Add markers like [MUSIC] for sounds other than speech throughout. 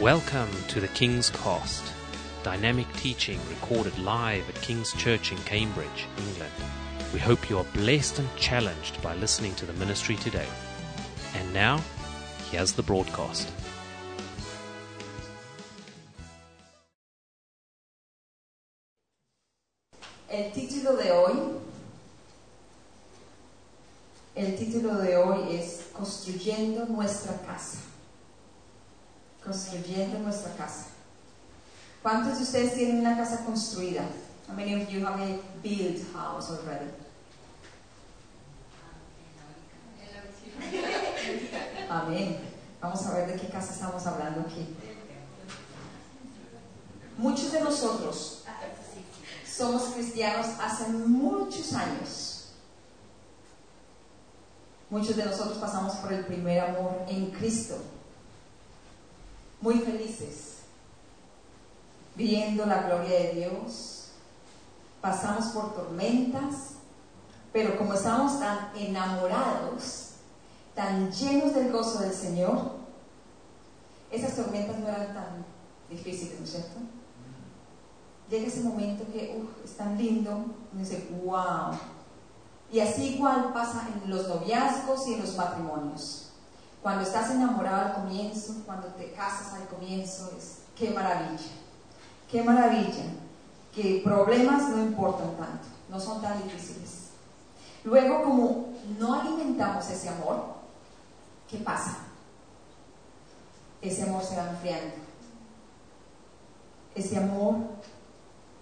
Welcome to the King's Cast, dynamic teaching recorded live at King's Church in Cambridge, England. We hope you are blessed and challenged by listening to the ministry today. And now, here's the broadcast. El título de hoy, el título de hoy es Construyendo nuestra casa. Construyendo nuestra casa. ¿Cuántos de ustedes tienen una casa construida? How many of you have a built house already? Amén. Vamos a ver de qué casa estamos hablando aquí. Muchos de nosotros somos cristianos hace muchos años. Muchos de nosotros pasamos por el primer amor en Cristo. Muy felices, viendo la gloria de Dios. Pasamos por tormentas, pero como estamos tan enamorados, tan llenos del gozo del Señor, esas tormentas no eran tan difíciles, ¿no es cierto? llega ese momento que uf, es tan lindo, uno dice, wow. Y así igual pasa en los noviazgos y en los matrimonios. Cuando estás enamorado al comienzo, cuando te casas al comienzo, es qué maravilla, qué maravilla, que problemas no importan tanto, no son tan difíciles. Luego, como no alimentamos ese amor, ¿qué pasa? Ese amor se va enfriando. Ese amor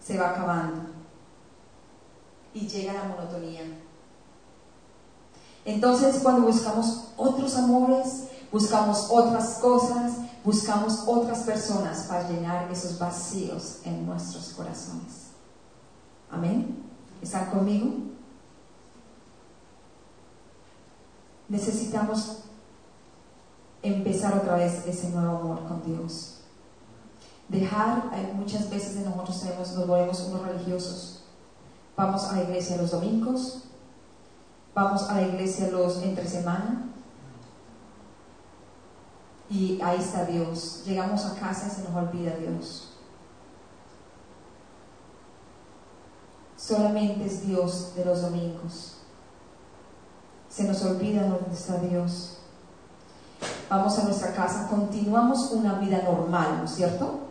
se va acabando y llega la monotonía. Entonces cuando buscamos otros amores, buscamos otras cosas, buscamos otras personas para llenar esos vacíos en nuestros corazones. Amén. ¿Están conmigo? Necesitamos empezar otra vez ese nuevo amor con Dios dejar, muchas veces de nosotros nos volvemos unos religiosos. Vamos a la iglesia los domingos, vamos a la iglesia los entre semana y ahí está Dios. Llegamos a casa y se nos olvida Dios. Solamente es Dios de los domingos. Se nos olvida dónde está Dios. Vamos a nuestra casa, continuamos una vida normal, ¿no es cierto?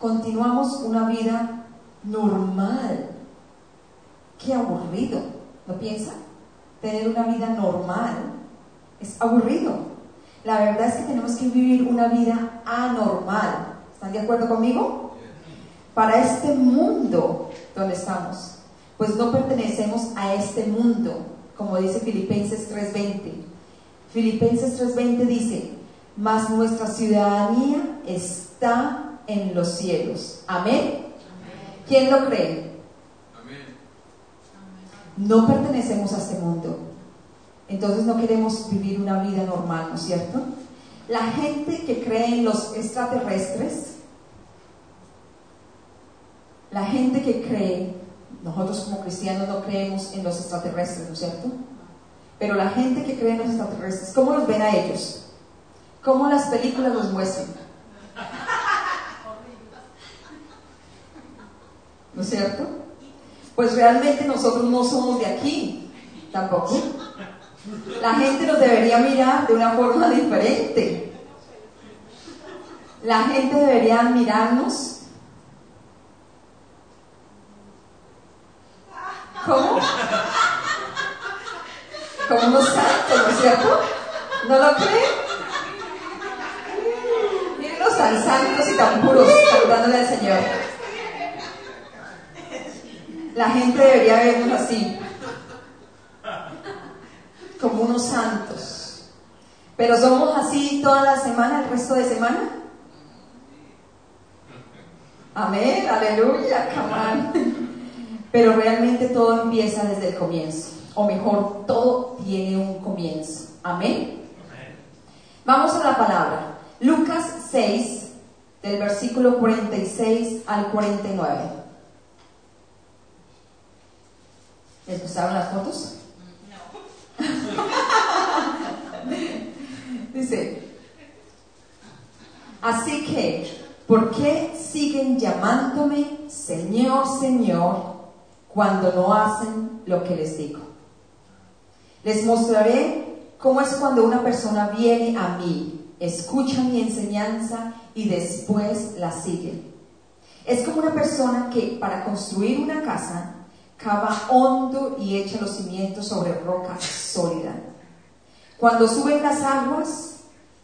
continuamos una vida normal. Qué aburrido, ¿no piensa? Tener una vida normal es aburrido. La verdad es que tenemos que vivir una vida anormal. ¿Están de acuerdo conmigo? Para este mundo donde estamos, pues no pertenecemos a este mundo, como dice Filipenses 3:20. Filipenses 3:20 dice, mas nuestra ciudadanía está en los cielos. Amén. ¿Quién lo cree? No pertenecemos a este mundo. Entonces no queremos vivir una vida normal, ¿no es cierto? La gente que cree en los extraterrestres, la gente que cree, nosotros como cristianos no creemos en los extraterrestres, ¿no es cierto? Pero la gente que cree en los extraterrestres, ¿cómo los ven a ellos? ¿Cómo las películas los muestran? [LAUGHS] ¿no es cierto? Pues realmente nosotros no somos de aquí, tampoco. La gente nos debería mirar de una forma diferente. La gente debería mirarnos ¿Cómo? Como unos santos, ¿no es cierto? ¿No lo creen? Miren los tan santos y tan puros saludándole al Señor. La gente debería vernos así, como unos santos. Pero somos así toda la semana, el resto de semana. Amén, aleluya, camán. Pero realmente todo empieza desde el comienzo. O mejor, todo tiene un comienzo. Amén. Vamos a la palabra. Lucas 6, del versículo 46 al 49. ¿Les gustaron las fotos? No. Dice, Así que, ¿por qué siguen llamándome Señor, Señor cuando no hacen lo que les digo? Les mostraré cómo es cuando una persona viene a mí, escucha mi enseñanza y después la sigue. Es como una persona que para construir una casa cava hondo y echa los cimientos sobre roca sólida. Cuando suben las aguas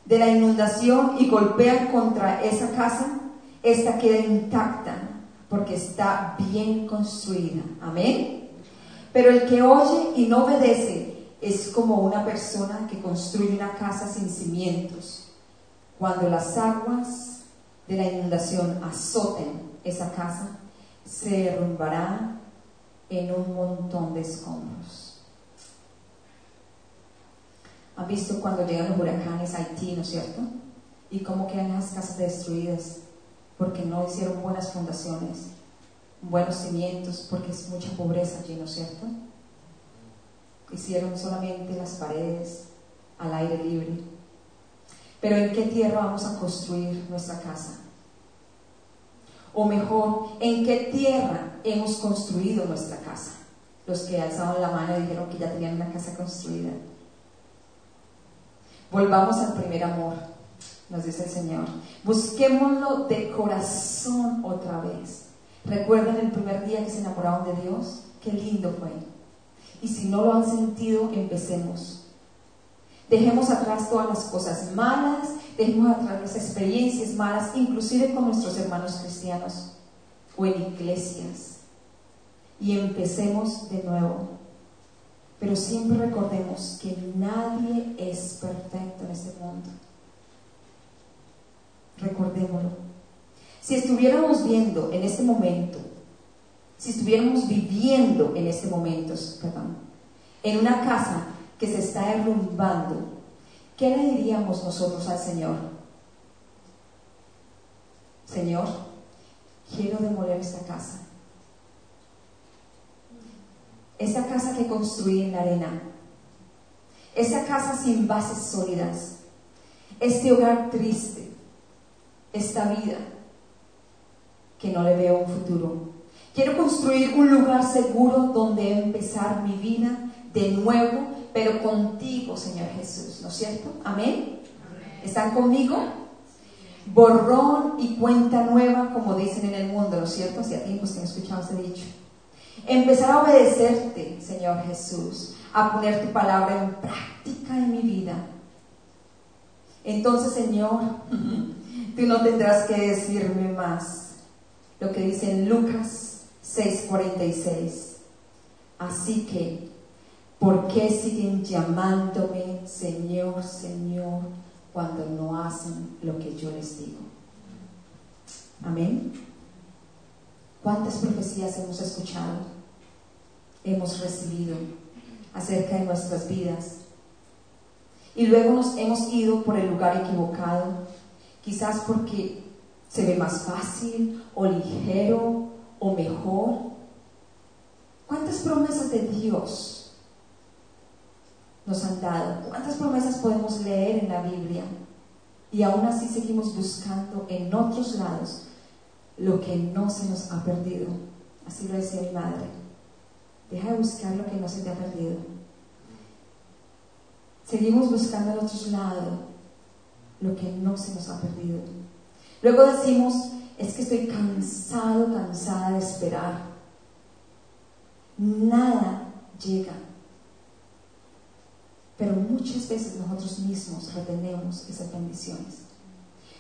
de la inundación y golpean contra esa casa, esta queda intacta porque está bien construida. Amén. Pero el que oye y no obedece es como una persona que construye una casa sin cimientos. Cuando las aguas de la inundación azoten esa casa, se derrumbará en un montón de escombros. ¿Han visto cuando llegan los huracanes a Haití, no es cierto? Y cómo quedan las casas destruidas porque no hicieron buenas fundaciones, buenos cimientos, porque es mucha pobreza allí, ¿no es cierto? Hicieron solamente las paredes al aire libre. Pero ¿en qué tierra vamos a construir nuestra casa? O mejor, ¿en qué tierra hemos construido nuestra casa? Los que alzaban la mano dijeron que ya tenían una casa construida. Volvamos al primer amor, nos dice el Señor. Busquémoslo de corazón otra vez. ¿Recuerdan el primer día que se enamoraron de Dios? Qué lindo fue. Y si no lo han sentido, empecemos. Dejemos atrás todas las cosas malas, dejemos atrás las experiencias malas, inclusive con nuestros hermanos cristianos o en iglesias. Y empecemos de nuevo. Pero siempre recordemos que nadie es perfecto en este mundo. Recordémoslo. Si estuviéramos viendo en este momento, si estuviéramos viviendo en este momento, perdón, en una casa que se está derrumbando, ¿qué le diríamos nosotros al Señor? Señor, quiero demoler esta casa. Esa casa que construí en la arena. Esa casa sin bases sólidas. Este hogar triste. Esta vida que no le veo un futuro. Quiero construir un lugar seguro donde empezar mi vida de nuevo pero contigo, Señor Jesús, ¿no es cierto? Amén. ¿Están conmigo? Borrón y cuenta nueva, como dicen en el mundo, ¿no es cierto? Hacía tiempos que no escuchamos ese dicho. Empezar a obedecerte, Señor Jesús, a poner tu palabra en práctica en mi vida. Entonces, Señor, [LAUGHS] tú no tendrás que decirme más lo que dice en Lucas 6:46. Así que ¿Por qué siguen llamándome Señor, Señor cuando no hacen lo que yo les digo? Amén. ¿Cuántas profecías hemos escuchado, hemos recibido acerca de nuestras vidas? Y luego nos hemos ido por el lugar equivocado, quizás porque se ve más fácil o ligero o mejor. ¿Cuántas promesas de Dios nos han dado. ¿Cuántas promesas podemos leer en la Biblia? Y aún así seguimos buscando en otros lados lo que no se nos ha perdido. Así lo decía mi madre. Deja de buscar lo que no se te ha perdido. Seguimos buscando en otros lados lo que no se nos ha perdido. Luego decimos, es que estoy cansado, cansada de esperar. Nada llega pero muchas veces nosotros mismos retenemos esas bendiciones.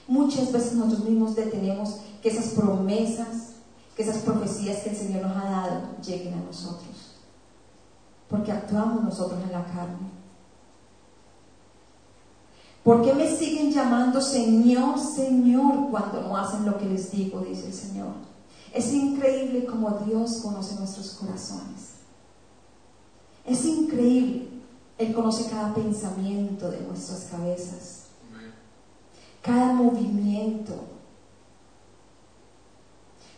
Muchas veces nosotros mismos detenemos que esas promesas, que esas profecías que el Señor nos ha dado lleguen a nosotros. Porque actuamos nosotros en la carne. ¿Por qué me siguen llamando Señor, Señor cuando no hacen lo que les digo? Dice el Señor. Es increíble como Dios conoce nuestros corazones. Es increíble él conoce cada pensamiento de nuestras cabezas, cada movimiento.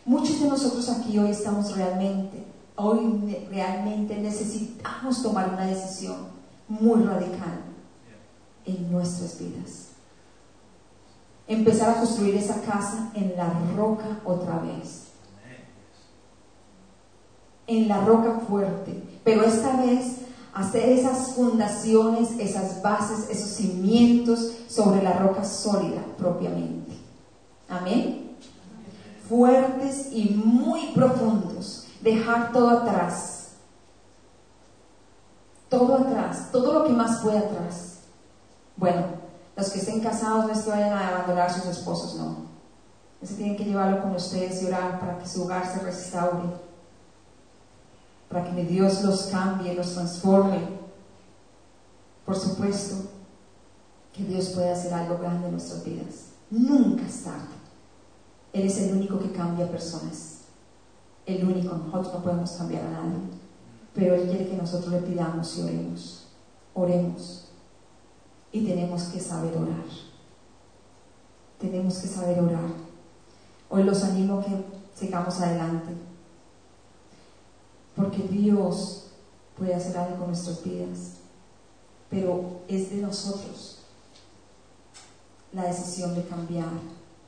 Muchos de nosotros aquí hoy estamos realmente, hoy realmente necesitamos tomar una decisión muy radical en nuestras vidas. empezar a construir esa casa en la roca otra vez. En la roca fuerte. Pero esta vez hacer esas fundaciones, esas bases, esos cimientos sobre la roca sólida propiamente. Amén. Fuertes y muy profundos. Dejar todo atrás. Todo atrás. Todo lo que más puede atrás. Bueno, los que estén casados no es que vayan a abandonar a sus esposos, no. Ese tienen que llevarlo con ustedes y orar para que su hogar se restaure. Para que Dios los cambie, los transforme. Por supuesto que Dios puede hacer algo grande en nuestras vidas. Nunca es tarde. Él es el único que cambia personas. El único. Nosotros no podemos cambiar a nadie. Pero Él quiere que nosotros le pidamos y oremos. Oremos y tenemos que saber orar. Tenemos que saber orar. Hoy los animo a que sigamos adelante. Porque Dios puede hacer algo con nuestras vidas. Pero es de nosotros la decisión de cambiar,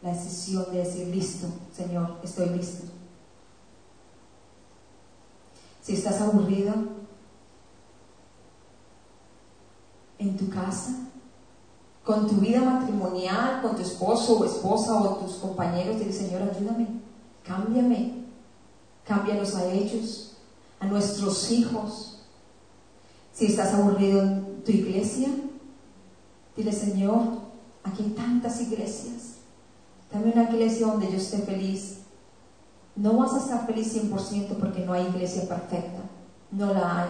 la decisión de decir, listo, Señor, estoy listo. Si estás aburrido en tu casa, con tu vida matrimonial, con tu esposo o esposa o tus compañeros, dile, Señor, ayúdame, cámbiame, cámbialos a ellos, a nuestros hijos. Si estás aburrido en tu iglesia, dile, Señor, aquí hay tantas iglesias, dame una iglesia donde yo esté feliz. No vas a estar feliz 100% porque no hay iglesia perfecta, no la hay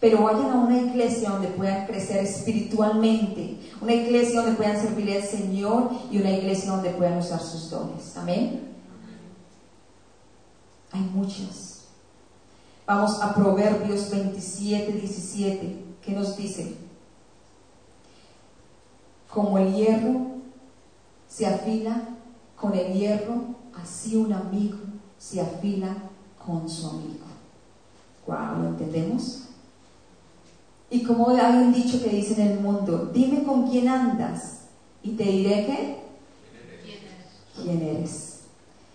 pero vayan a una iglesia donde puedan crecer espiritualmente, una iglesia donde puedan servirle al Señor y una iglesia donde puedan usar sus dones. Amén. Hay muchas. Vamos a Proverbios 27, 17, que nos dice, como el hierro se afila con el hierro, así un amigo se afila con su amigo. Wow, ¿lo entendemos? Y como hay un dicho que dice en el mundo, dime con quién andas y te diré que quién eres.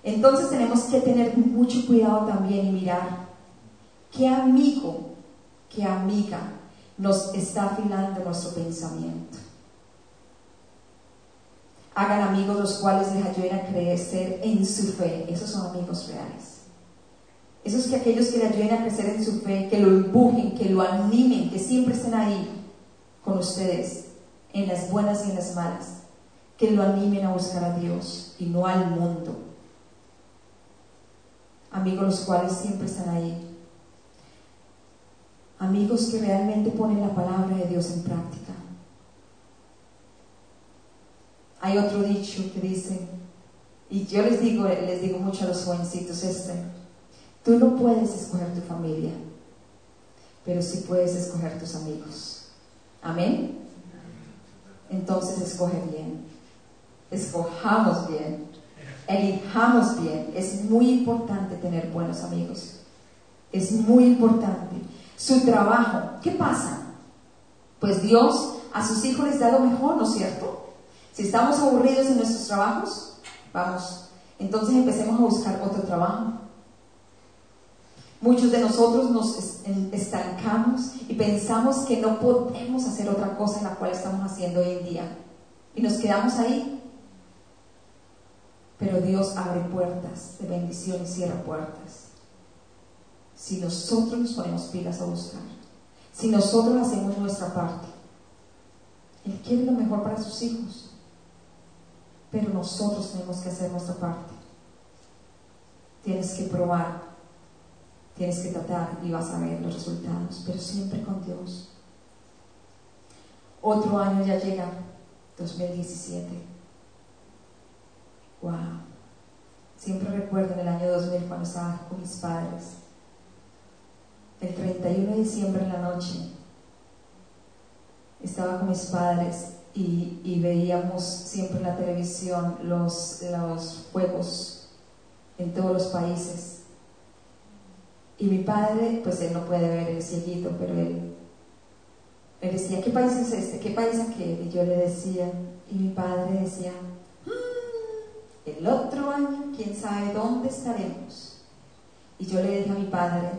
Entonces tenemos que tener mucho cuidado también y mirar qué amigo, qué amiga nos está afilando nuestro pensamiento. Hagan amigos los cuales les ayuden a crecer en su fe. Esos son amigos reales. Esos que aquellos que le ayuden a crecer en su fe, que lo empujen, que lo animen, que siempre estén ahí con ustedes, en las buenas y en las malas, que lo animen a buscar a Dios y no al mundo. Amigos los cuales siempre están ahí. Amigos que realmente ponen la palabra de Dios en práctica. Hay otro dicho que dice, y yo les digo, les digo mucho a los jovencitos este, Tú no puedes escoger tu familia, pero sí puedes escoger tus amigos. Amén. Entonces escoge bien. Escojamos bien. Elijamos bien. Es muy importante tener buenos amigos. Es muy importante. Su trabajo. ¿Qué pasa? Pues Dios a sus hijos les da lo mejor, ¿no es cierto? Si estamos aburridos en nuestros trabajos, vamos. Entonces empecemos a buscar otro trabajo. Muchos de nosotros nos estancamos y pensamos que no podemos hacer otra cosa en la cual estamos haciendo hoy en día. Y nos quedamos ahí. Pero Dios abre puertas de bendición y cierra puertas. Si nosotros nos ponemos pilas a buscar, si nosotros hacemos nuestra parte, Él quiere lo mejor para sus hijos. Pero nosotros tenemos que hacer nuestra parte. Tienes que probar Tienes que tratar y vas a ver los resultados, pero siempre con Dios. Otro año ya llega, 2017. Wow. Siempre recuerdo en el año 2000 cuando estaba con mis padres. El 31 de diciembre en la noche estaba con mis padres y, veíamos siempre en la televisión los, juegos en todos los países y mi padre, pues él no puede ver el cieguito, pero él, él decía, ¿qué país es este? ¿Qué país es aquel? Y yo le decía, y mi padre decía, mm, el otro año, quién sabe dónde estaremos. Y yo le dije a mi padre,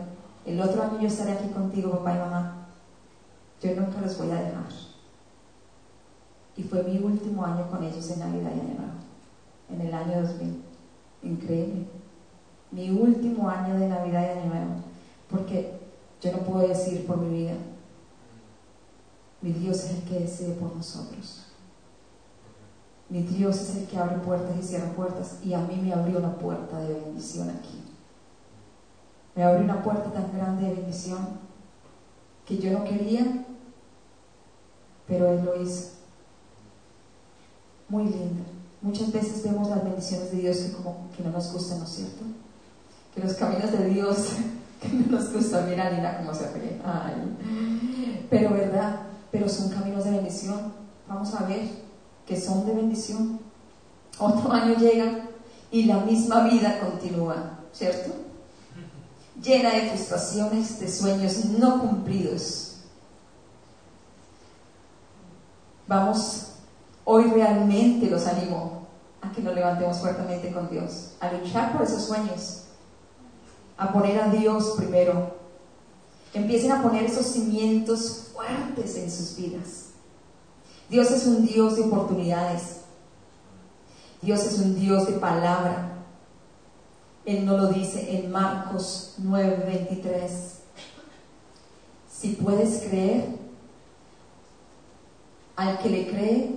el otro año yo estaré aquí contigo, papá y mamá. Yo nunca los voy a dejar. Y fue mi último año con ellos en Navidad y Año Nuevo, en el año 2000. Increíble. Mi último año de Navidad y Año Nuevo. Porque yo no puedo decir por mi vida, mi Dios es el que decide por nosotros. Mi Dios es el que abre puertas y cierra puertas y a mí me abrió una puerta de bendición aquí. Me abrió una puerta tan grande de bendición que yo no quería, pero Él lo hizo. Muy lindo. Muchas veces vemos las bendiciones de Dios que como que no nos gustan, ¿no es cierto? Que los caminos de Dios [LAUGHS] que no nos gustan, mira Nina cómo se ríe. Pero verdad, pero son caminos de bendición. Vamos a ver que son de bendición. Otro año llega y la misma vida continúa, ¿cierto? Llena de frustraciones, de sueños no cumplidos. Vamos, hoy realmente los animo a que nos levantemos fuertemente con Dios, a luchar por esos sueños, a poner a Dios primero. Empiecen a poner esos cimientos fuertes en sus vidas. Dios es un Dios de oportunidades. Dios es un Dios de palabra. Él no lo dice en Marcos 9:23. Si puedes creer, al que le cree,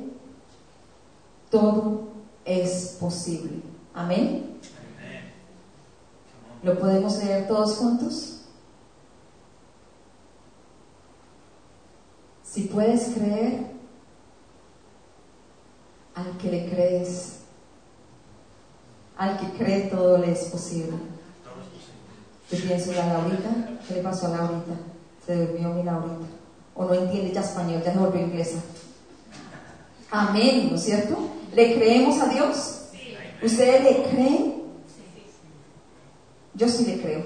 todo es posible. Amén. ¿Lo podemos leer todos juntos? Si puedes creer, al que le crees, al que cree todo le es posible. Yo pienso en la Laurita, ¿qué le pasó a Laurita? Se durmió mi Laurita. O no entiende ya español, ya se volvió inglesa. Amén, ¿no es cierto? ¿Le creemos a Dios? ¿Ustedes le creen? Yo sí le creo.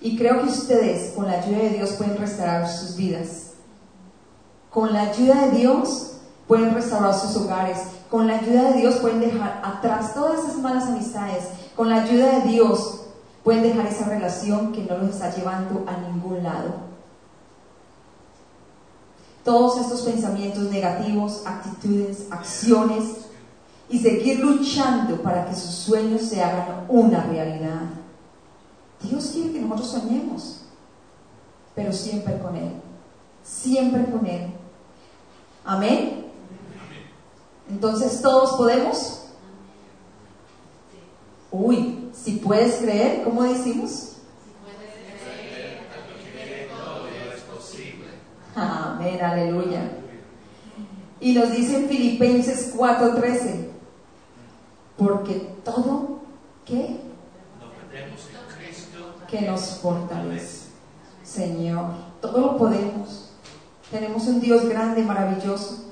Y creo que ustedes, con la ayuda de Dios, pueden restaurar sus vidas. Con la ayuda de Dios, pueden restaurar sus hogares. Con la ayuda de Dios, pueden dejar atrás todas esas malas amistades. Con la ayuda de Dios, pueden dejar esa relación que no los está llevando a ningún lado. Todos estos pensamientos negativos, actitudes, acciones y seguir luchando para que sus sueños se hagan una realidad. Dios quiere que nosotros soñemos, pero siempre con Él, siempre con Él. Amén. Entonces todos podemos. Uy, si puedes creer, ¿cómo decimos? Amén, aleluya. Y nos dice en Filipenses 4:13, porque todo, ¿qué? Que nos fortalece. Señor, todo lo podemos. Tenemos un Dios grande, maravilloso.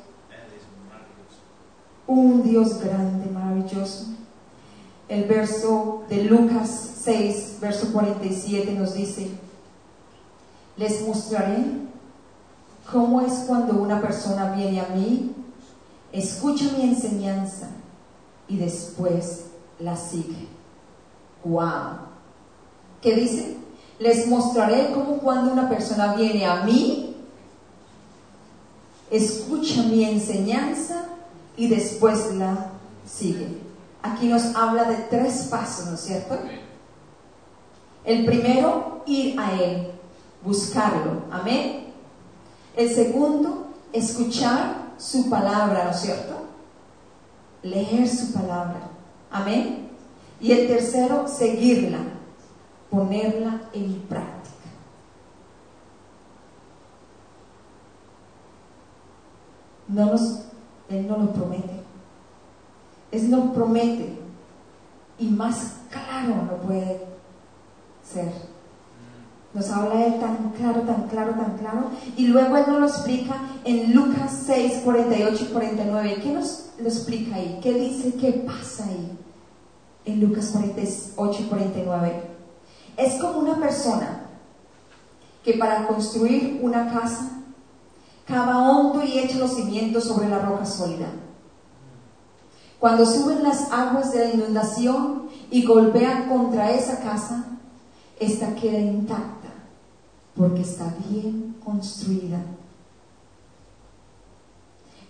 Un Dios grande, maravilloso. El verso de Lucas 6, verso 47 nos dice, les mostraré cómo es cuando una persona viene a mí, escucha mi enseñanza y después la sigue. ¡Wow! ¿Qué dice? Les mostraré cómo cuando una persona viene a mí, escucha mi enseñanza y después la sigue. Aquí nos habla de tres pasos, ¿no es cierto? El primero, ir a Él, buscarlo. Amén. El segundo, escuchar su palabra, ¿no es cierto? Leer su palabra. Amén. Y el tercero, seguirla, ponerla en práctica. No nos, Él no lo promete. Él nos promete. Y más claro no puede ser. Nos habla Él tan claro, tan claro, tan claro. Y luego Él nos lo explica en Lucas 6, 48 y 49. ¿Qué nos lo explica ahí? ¿Qué dice? ¿Qué pasa ahí? En Lucas 48 y 49. Es como una persona que para construir una casa cava hondo y echa los cimientos sobre la roca sólida. Cuando suben las aguas de la inundación y golpean contra esa casa, esta queda intacta porque está bien construida.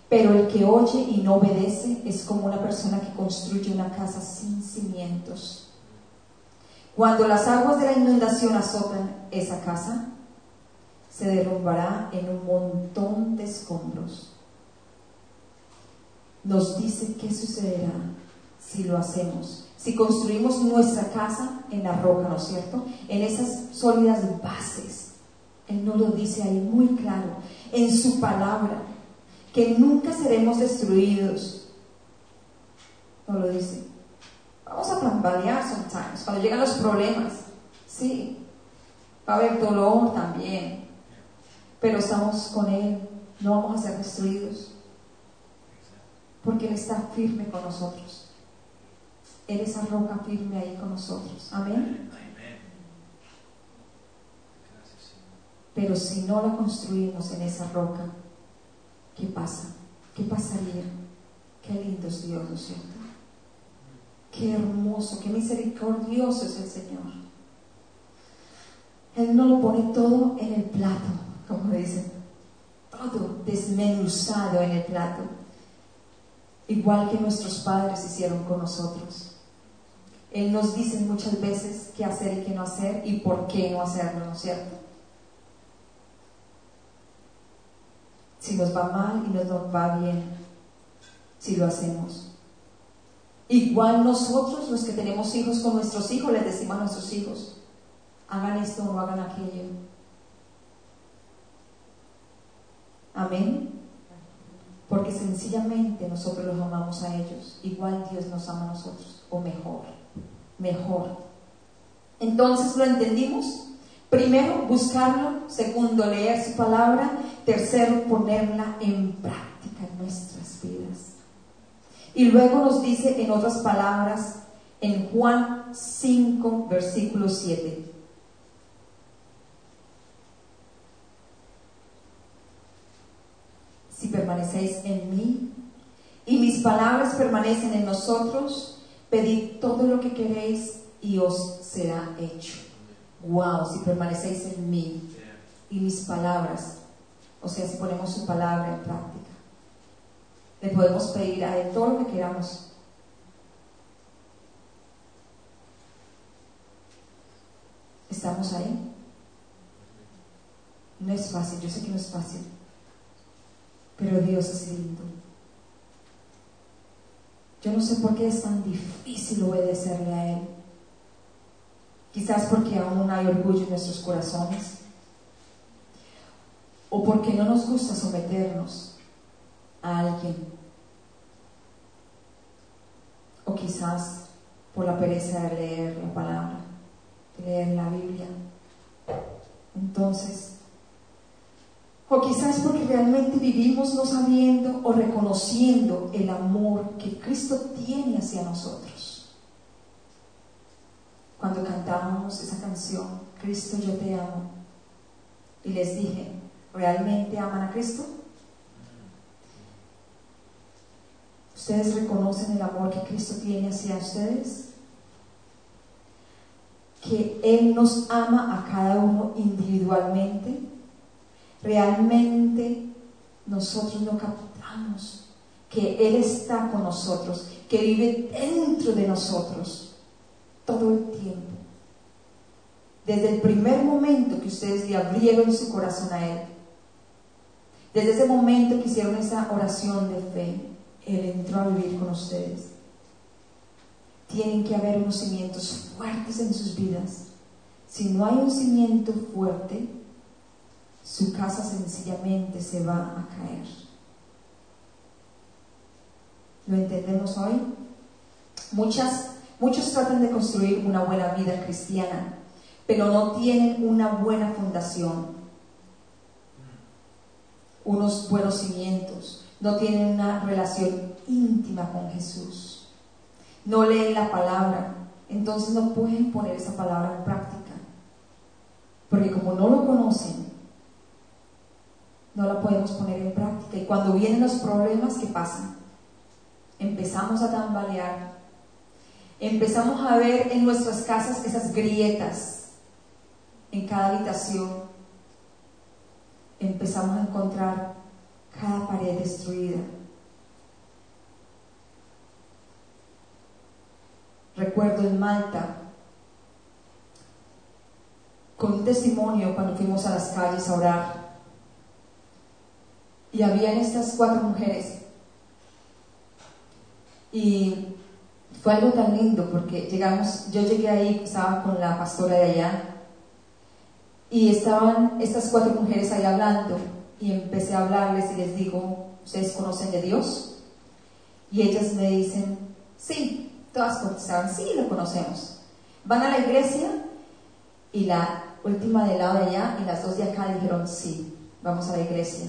Pero el que oye y no obedece es como una persona que construye una casa sin cimientos. Cuando las aguas de la inundación azotan esa casa, se derrumbará en un montón de escombros. Nos dice qué sucederá si lo hacemos, si construimos nuestra casa en la roca, ¿no es cierto? En esas sólidas bases. Él nos lo dice ahí muy claro, en su palabra que nunca seremos destruidos. No lo dice. Vamos a tambalear sometimes, cuando llegan los problemas. Sí, va a haber dolor también, pero estamos con Él, no vamos a ser destruidos, porque Él está firme con nosotros. Él es esa roca firme ahí con nosotros. Amén. Pero si no la construimos en esa roca, ¿qué pasa? ¿Qué pasaría? Qué lindo es Dios, ¿no es cierto? Qué hermoso, qué misericordioso es el Señor. Él no lo pone todo en el plato, como dicen, todo desmenuzado en el plato, igual que nuestros padres hicieron con nosotros. Él nos dice muchas veces qué hacer y qué no hacer y por qué no hacerlo, ¿no es cierto? si nos va mal y nos va bien, si lo hacemos. Igual nosotros, los que tenemos hijos con nuestros hijos, les decimos a nuestros hijos, hagan esto o no hagan aquello. Amén. Porque sencillamente nosotros los amamos a ellos, igual Dios nos ama a nosotros, o mejor, mejor. Entonces lo entendimos. Primero, buscarlo. Segundo, leer su palabra. Tercero, ponerla en práctica en nuestras vidas. Y luego nos dice en otras palabras, en Juan 5, versículo 7. Permanecéis en mí y mis palabras permanecen en nosotros, pedid todo lo que queréis y os será hecho wow, si permanecéis en mí y mis palabras, o sea, si ponemos su palabra en práctica, le podemos pedir a todo lo que queramos. ¿Estamos ahí? No es fácil, yo sé que no es fácil, pero Dios es lindo. Yo no sé por qué es tan difícil obedecerle a Él. Quizás porque aún hay orgullo en nuestros corazones. O porque no nos gusta someternos a alguien. O quizás por la pereza de leer la palabra, de leer la Biblia. Entonces, o quizás porque realmente vivimos no sabiendo o reconociendo el amor que Cristo tiene hacia nosotros cuando cantábamos esa canción, Cristo yo te amo, y les dije, ¿realmente aman a Cristo? ¿Ustedes reconocen el amor que Cristo tiene hacia ustedes? Que Él nos ama a cada uno individualmente. Realmente nosotros no captamos que Él está con nosotros, que vive dentro de nosotros todo el tiempo. Desde el primer momento que ustedes le abrieron su corazón a Él, desde ese momento que hicieron esa oración de fe, Él entró a vivir con ustedes. Tienen que haber unos cimientos fuertes en sus vidas. Si no hay un cimiento fuerte, su casa sencillamente se va a caer. ¿Lo entendemos hoy? Muchas Muchos tratan de construir una buena vida cristiana, pero no tienen una buena fundación, unos buenos cimientos, no tienen una relación íntima con Jesús, no leen la palabra, entonces no pueden poner esa palabra en práctica, porque como no lo conocen, no la podemos poner en práctica. Y cuando vienen los problemas, ¿qué pasa? empezamos a tambalear, empezamos a ver en nuestras casas esas grietas en cada habitación, empezamos a encontrar cada pared destruida. Recuerdo en Malta, con un testimonio cuando fuimos a las calles a orar, y habían estas cuatro mujeres. Y fue algo tan lindo porque llegamos, yo llegué ahí, estaba con la pastora de allá, y estaban estas cuatro mujeres ahí hablando, y empecé a hablarles y les digo, ¿ustedes conocen de Dios? Y ellas me dicen, sí, todas contestaban, sí, lo conocemos. Van a la iglesia y la última del lado de allá y las dos de acá dijeron, sí, vamos a la iglesia.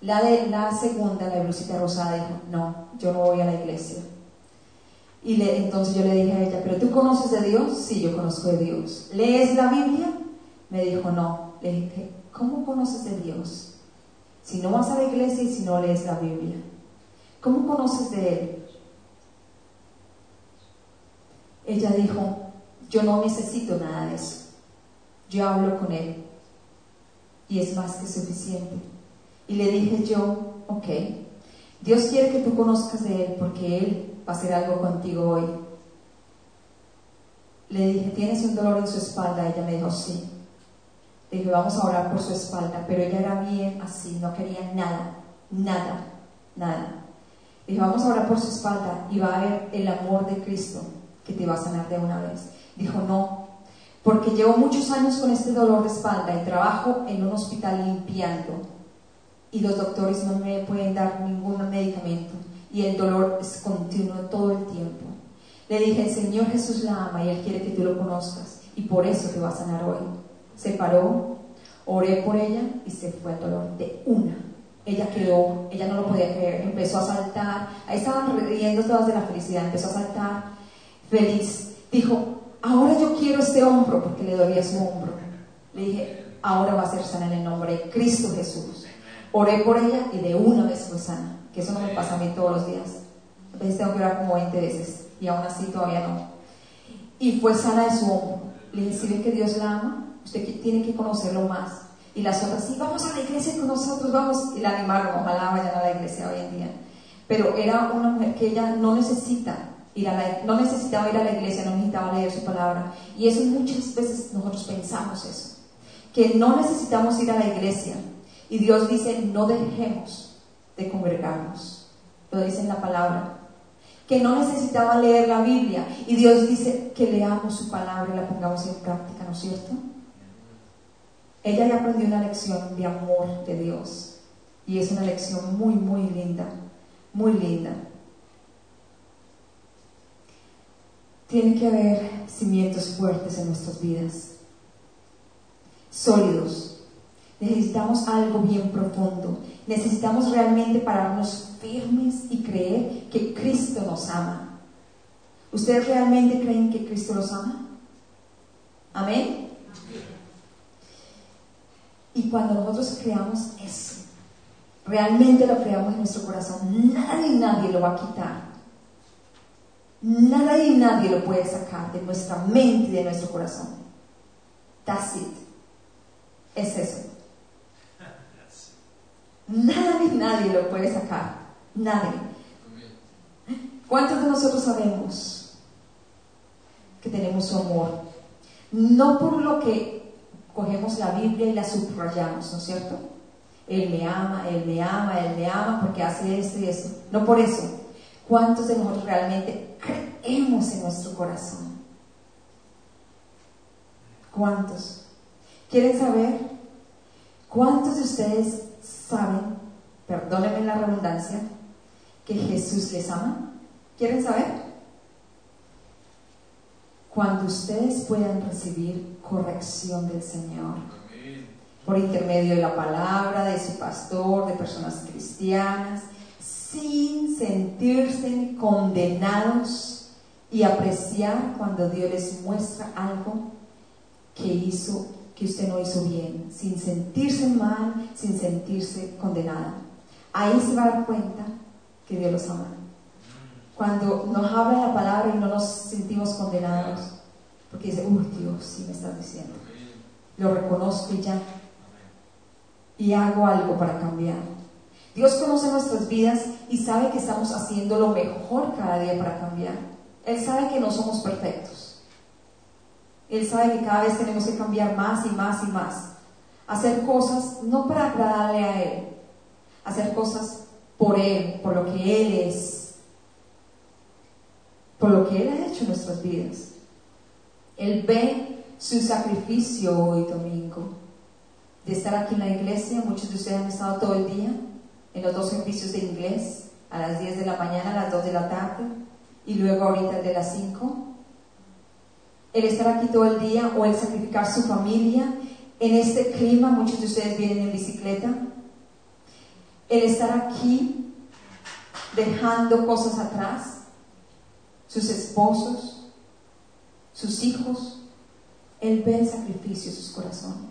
La, de, la segunda, la blusita rosada, dijo, no, yo no voy a la iglesia. Y le, entonces yo le dije a ella, ¿pero tú conoces de Dios? Sí, yo conozco de Dios. ¿Lees la Biblia? Me dijo, no. Le dije, ¿cómo conoces de Dios? Si no vas a la iglesia y si no lees la Biblia. ¿Cómo conoces de Él? Ella dijo, yo no necesito nada de eso. Yo hablo con Él. Y es más que suficiente. Y le dije yo, ok, Dios quiere que tú conozcas de Él porque Él va a hacer algo contigo hoy. Le dije, ¿tienes un dolor en su espalda? Ella me dijo, sí. Le dije, vamos a orar por su espalda, pero ella era bien así, no quería nada, nada, nada. Le dije, vamos a orar por su espalda y va a haber el amor de Cristo que te va a sanar de una vez. Dijo, no, porque llevo muchos años con este dolor de espalda y trabajo en un hospital limpiando y los doctores no me pueden dar ningún medicamento y el dolor es continuo todo el tiempo. Le dije, el Señor Jesús la ama y Él quiere que tú lo conozcas y por eso te va a sanar hoy. Se paró, oré por ella y se fue el dolor de una. Ella quedó, ella no lo podía creer, empezó a saltar, ahí estaban riendo todas de la felicidad, empezó a saltar, feliz. Dijo, ahora yo quiero este hombro, porque le dolía su hombro. Le dije, ahora va a ser sana en el nombre de Cristo Jesús. Oré por ella y de una vez fue sana, que eso no me pasa a mí todos los días. A veces tengo que orar como 20 veces y aún así todavía no. Y fue sana de su hombro. Le dije, si ve que Dios la ama, usted tiene que conocerlo más. Y las otras, sí, vamos a la iglesia con nosotros, vamos. Y la animaron, ojalá vayan a la iglesia hoy en día. Pero era una mujer que ella no necesita ir a la, no necesitaba ir a la iglesia, no necesitaba leer su palabra. Y eso muchas veces nosotros pensamos eso, que no necesitamos ir a la iglesia, y Dios dice, no dejemos de congregarnos. Lo dice en la palabra. Que no necesitaba leer la Biblia. Y Dios dice que leamos su palabra y la pongamos en práctica, ¿no es cierto? Ella ya aprendió una lección de amor de Dios. Y es una lección muy, muy linda. Muy linda. Tiene que haber cimientos fuertes en nuestras vidas. Sólidos Necesitamos algo bien profundo. Necesitamos realmente pararnos firmes y creer que Cristo nos ama. ¿Ustedes realmente creen que Cristo los ama? Amén. Y cuando nosotros creamos eso, realmente lo creamos en nuestro corazón, nada y nadie lo va a quitar. Nada y nadie lo puede sacar de nuestra mente y de nuestro corazón. That's it. Es eso. Nada nadie lo puede sacar. Nadie. ¿Cuántos de nosotros sabemos que tenemos amor? No por lo que cogemos la Biblia y la subrayamos, ¿no es cierto? Él me ama, Él me ama, Él me ama porque hace esto y eso. No por eso. ¿Cuántos de nosotros realmente creemos en nuestro corazón? ¿Cuántos? ¿Quieren saber? ¿Cuántos de ustedes saben, perdónenme la redundancia, que Jesús les ama? ¿Quieren saber? Cuando ustedes puedan recibir corrección del Señor por intermedio de la palabra, de su pastor, de personas cristianas, sin sentirse condenados y apreciar cuando Dios les muestra algo que hizo que usted no hizo bien, sin sentirse mal, sin sentirse condenada. Ahí se va a dar cuenta que Dios los ama. Cuando nos habla la palabra y no nos sentimos condenados. Porque dice, uy Dios, sí me estás diciendo. Lo reconozco ya. Y hago algo para cambiar. Dios conoce nuestras vidas y sabe que estamos haciendo lo mejor cada día para cambiar. Él sabe que no somos perfectos. Él sabe que cada vez tenemos que cambiar más y más y más. Hacer cosas no para agradarle a Él, hacer cosas por Él, por lo que Él es, por lo que Él ha hecho en nuestras vidas. Él ve su sacrificio hoy domingo de estar aquí en la iglesia. Muchos de ustedes han estado todo el día en los dos servicios de inglés, a las 10 de la mañana, a las 2 de la tarde y luego ahorita de las 5. El estar aquí todo el día o el sacrificar su familia en este clima, muchos de ustedes vienen en bicicleta. El estar aquí dejando cosas atrás, sus esposos, sus hijos, Él ve el sacrificio de sus corazones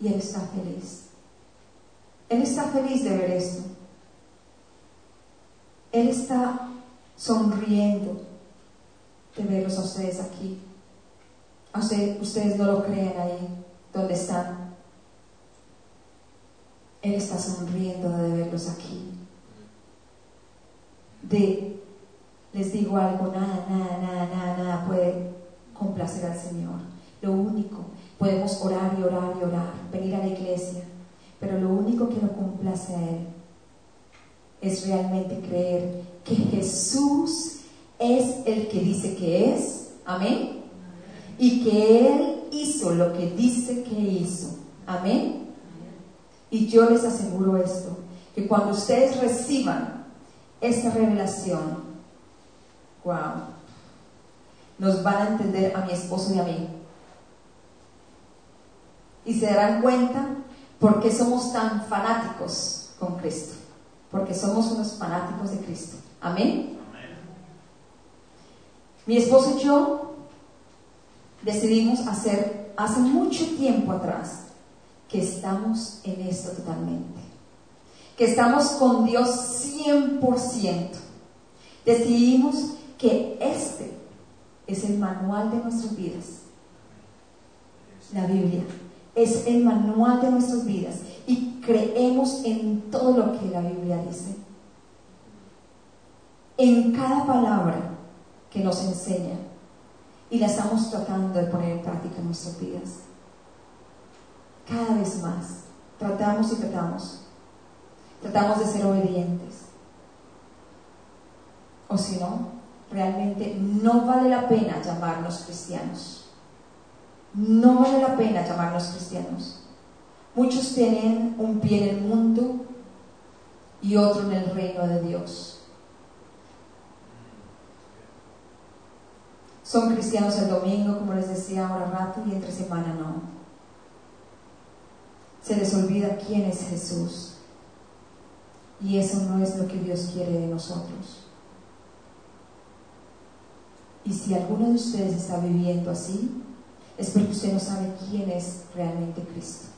y Él está feliz. Él está feliz de ver esto. Él está sonriendo de verlos a ustedes aquí. A ustedes no lo creen ahí donde están. Él está sonriendo de verlos aquí. De, les digo algo, nada, nada, nada, nada, nada puede complacer al Señor. Lo único, podemos orar y orar y orar, venir a la iglesia, pero lo único que lo complace a Él es realmente creer que Jesús es el que dice que es. Amén. Y que Él hizo lo que dice que hizo. Amén. Y yo les aseguro esto, que cuando ustedes reciban esta revelación, wow, nos van a entender a mi esposo y a mí. Y se darán cuenta por qué somos tan fanáticos con Cristo. Porque somos unos fanáticos de Cristo. Amén. Mi esposo y yo decidimos hacer hace mucho tiempo atrás que estamos en esto totalmente. Que estamos con Dios 100%. Decidimos que este es el manual de nuestras vidas. La Biblia es el manual de nuestras vidas y creemos en todo lo que la Biblia dice. En cada palabra que nos enseña y la estamos tratando de poner en práctica en nuestras vidas. Cada vez más tratamos y tratamos. Tratamos de ser obedientes. O si no, realmente no vale la pena llamarnos cristianos. No vale la pena llamarnos cristianos. Muchos tienen un pie en el mundo y otro en el reino de Dios. Son cristianos el domingo, como les decía ahora rato, y entre semana no. Se les olvida quién es Jesús. Y eso no es lo que Dios quiere de nosotros. Y si alguno de ustedes está viviendo así, es porque usted no sabe quién es realmente Cristo.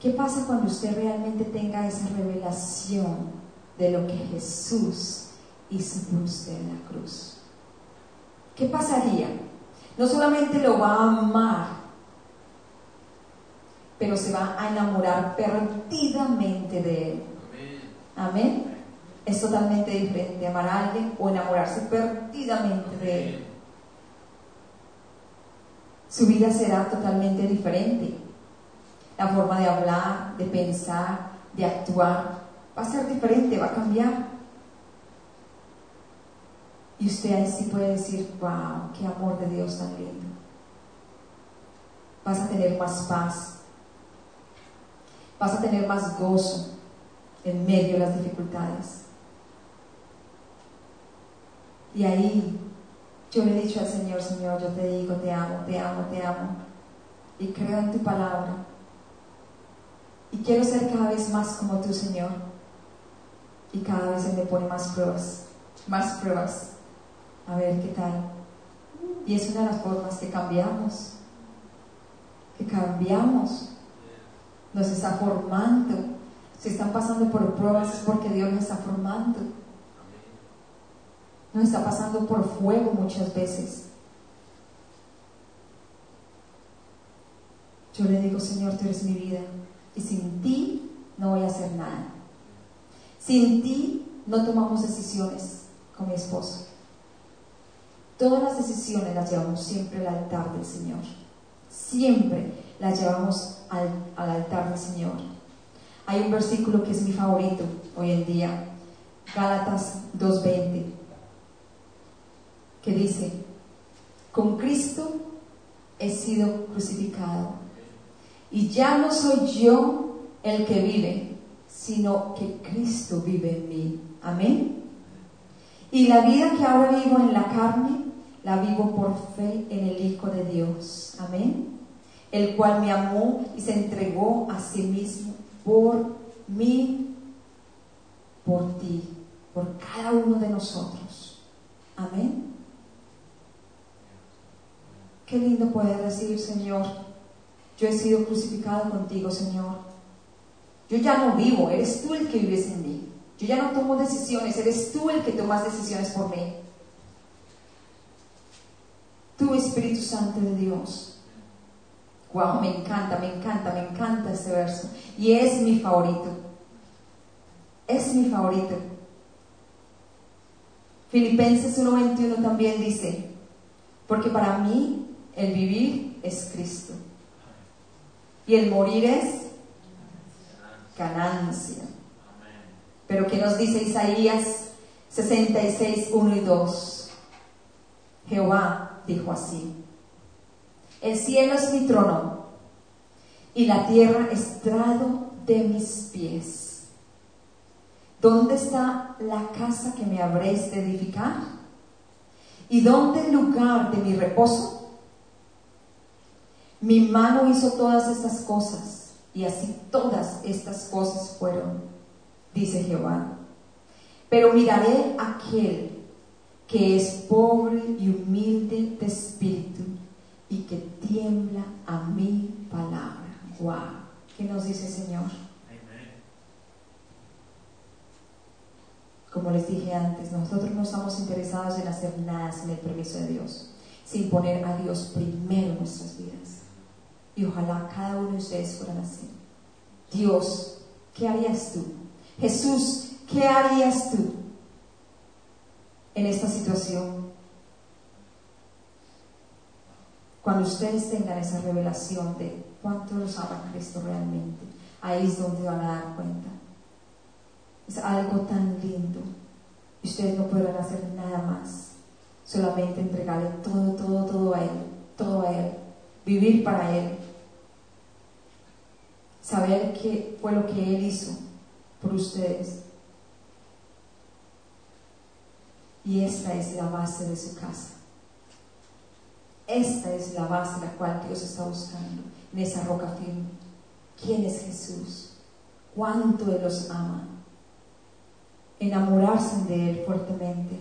¿Qué pasa cuando usted realmente tenga esa revelación de lo que Jesús hizo por usted en la cruz? ¿Qué pasaría? No solamente lo va a amar, pero se va a enamorar perdidamente de él. Amén. Es totalmente diferente amar a alguien o enamorarse perdidamente de él. Su vida será totalmente diferente. La forma de hablar, de pensar, de actuar, va a ser diferente, va a cambiar. Y usted ahí sí puede decir, wow, qué amor de Dios tan lindo. Vas a tener más paz. Vas a tener más gozo en medio de las dificultades. Y ahí yo le he dicho al Señor, Señor, yo te digo, te amo, te amo, te amo. Y creo en tu palabra. Y quiero ser cada vez más como tú, Señor. Y cada vez Él me pone más pruebas, más pruebas. A ver qué tal. Y es una de las formas que cambiamos. Que cambiamos. Nos está formando. Si están pasando por pruebas es porque Dios nos está formando. nos está pasando por fuego muchas veces. Yo le digo, Señor, tú eres mi vida y sin ti no voy a hacer nada. Sin ti no tomamos decisiones con mi esposo. Todas las decisiones las llevamos siempre al altar del Señor. Siempre las llevamos al, al altar del Señor. Hay un versículo que es mi favorito hoy en día, Gálatas 2.20, que dice, con Cristo he sido crucificado y ya no soy yo el que vive, sino que Cristo vive en mí. Amén. Y la vida que ahora vivo en la carne, la vivo por fe en el Hijo de Dios. Amén. El cual me amó y se entregó a sí mismo por mí, por ti, por cada uno de nosotros. Amén. Qué lindo poder decir, Señor, yo he sido crucificado contigo, Señor. Yo ya no vivo, eres tú el que vives en mí. Yo ya no tomo decisiones, eres tú el que tomas decisiones por mí. Espíritu Santo de Dios. Wow, me encanta, me encanta, me encanta este verso. Y es mi favorito. Es mi favorito. Filipenses 1:21 también dice, porque para mí el vivir es Cristo y el morir es ganancia. Pero ¿qué nos dice Isaías 66, 1 y 2? Jehová dijo así, el cielo es mi trono y la tierra estrado de mis pies. ¿Dónde está la casa que me habréis de edificar? ¿Y dónde el lugar de mi reposo? Mi mano hizo todas estas cosas y así todas estas cosas fueron, dice Jehová. Pero miraré aquel que es pobre y humilde de espíritu y que tiembla a mi palabra. Wow. ¿Qué nos dice Señor? Como les dije antes, nosotros no estamos interesados en hacer nada sin el permiso de Dios, sin poner a Dios primero en nuestras vidas. Y ojalá cada uno de ustedes fueran así. Dios, ¿qué harías tú? Jesús, ¿qué harías tú en esta situación? Cuando ustedes tengan esa revelación de cuánto los ama Cristo realmente, ahí es donde van a dar cuenta. Es algo tan lindo. Y ustedes no podrán hacer nada más. Solamente entregarle todo, todo, todo a Él. Todo a Él. Vivir para Él. Saber qué fue lo que Él hizo por ustedes. Y esta es la base de su casa. Esta es la base la cual Dios está buscando en esa roca firme. ¿Quién es Jesús? ¿Cuánto Él los ama? Enamorarse de Él fuertemente.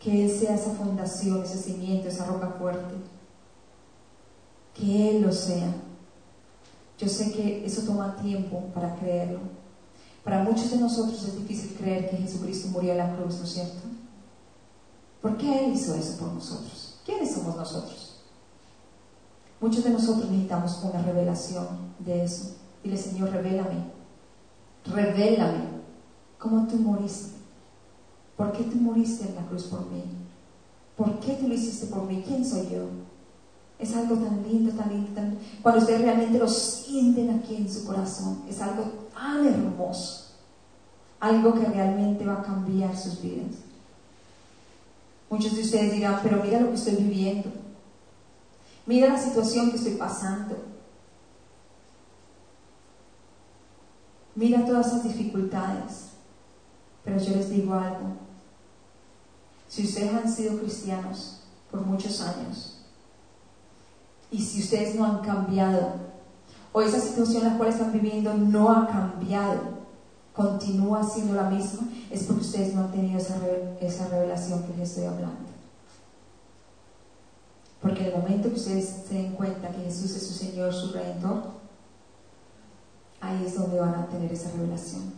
Que Él sea esa fundación, ese cimiento, esa roca fuerte. Que Él lo sea. Yo sé que eso toma tiempo para creerlo. Para muchos de nosotros es difícil creer que Jesucristo murió en la cruz, ¿no es cierto? ¿Por qué Él hizo eso por nosotros? ¿Quiénes somos nosotros? Muchos de nosotros necesitamos una revelación de eso. Dile, Señor, revélame. Revélame cómo tú moriste. ¿Por qué tú moriste en la cruz por mí? ¿Por qué tú lo hiciste por mí? ¿Quién soy yo? Es algo tan lindo, tan lindo, tan... Cuando ustedes realmente lo sienten aquí en su corazón, es algo tan hermoso. Algo que realmente va a cambiar sus vidas. Muchos de ustedes dirán, pero mira lo que estoy viviendo. Mira la situación que estoy pasando. Mira todas esas dificultades. Pero yo les digo algo. Si ustedes han sido cristianos por muchos años y si ustedes no han cambiado o esa situación en la cual están viviendo no ha cambiado, continúa siendo la misma, es porque ustedes no han tenido esa, esa revelación que les estoy hablando. Porque el momento que ustedes se den cuenta que Jesús es su Señor, su Redentor, ahí es donde van a tener esa revelación.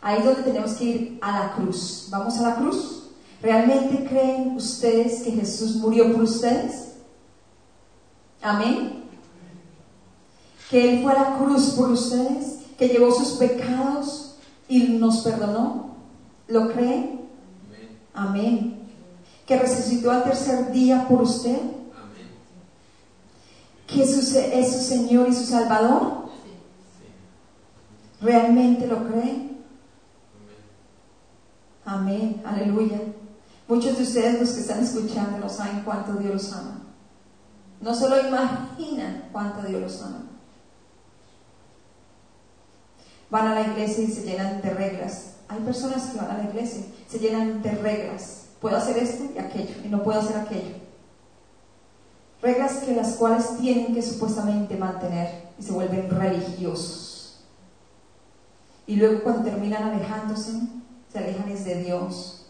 Ahí es donde tenemos que ir a la cruz. ¿Vamos a la cruz? ¿Realmente creen ustedes que Jesús murió por ustedes? Amén. Que Él fue a la cruz por ustedes, que llevó sus pecados y nos perdonó. ¿Lo creen? Amén. Que resucitó al tercer día por usted. Que es su Señor y su Salvador. ¿Realmente lo creen? Amén, aleluya. Muchos de ustedes, los que están escuchando, no saben cuánto Dios los ama. No solo imaginan cuánto Dios los ama. Van a la iglesia y se llenan de reglas. Hay personas que van a la iglesia, se llenan de reglas. Puedo hacer esto y aquello, y no puedo hacer aquello. Reglas que las cuales tienen que supuestamente mantener y se vuelven religiosos. Y luego cuando terminan alejándose, se alejan de Dios,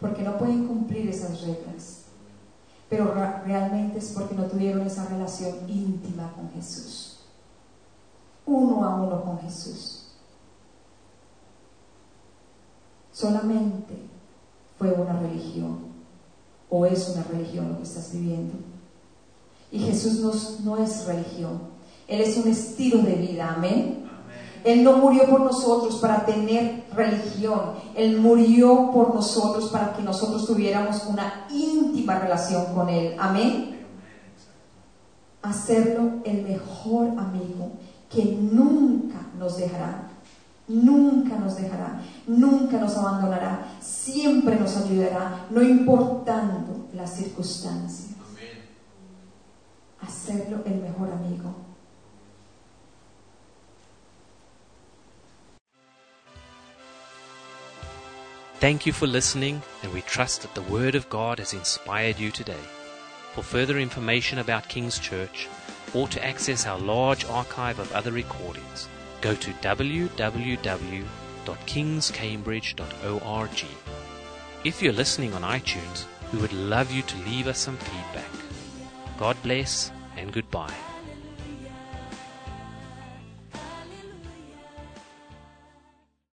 porque no pueden cumplir esas reglas. Pero realmente es porque no tuvieron esa relación íntima con Jesús. Con Jesús. Solamente fue una religión o es una religión lo que estás viviendo. Y Jesús no, no es religión, Él es un estilo de vida, amén. Él no murió por nosotros para tener religión. Él murió por nosotros para que nosotros tuviéramos una íntima relación con Él. Amén. Hacerlo el mejor amigo que nunca nos dejará. Nunca nos dejará. Nunca nos abandonará. Siempre nos ayudará, no importando las circunstancias. Hacerlo el mejor amigo. Thank you for listening, and we trust that the Word of God has inspired you today. For further information about King's Church, or to access our large archive of other recordings, go to www.kingscambridge.org. If you're listening on iTunes, we would love you to leave us some feedback. God bless and goodbye.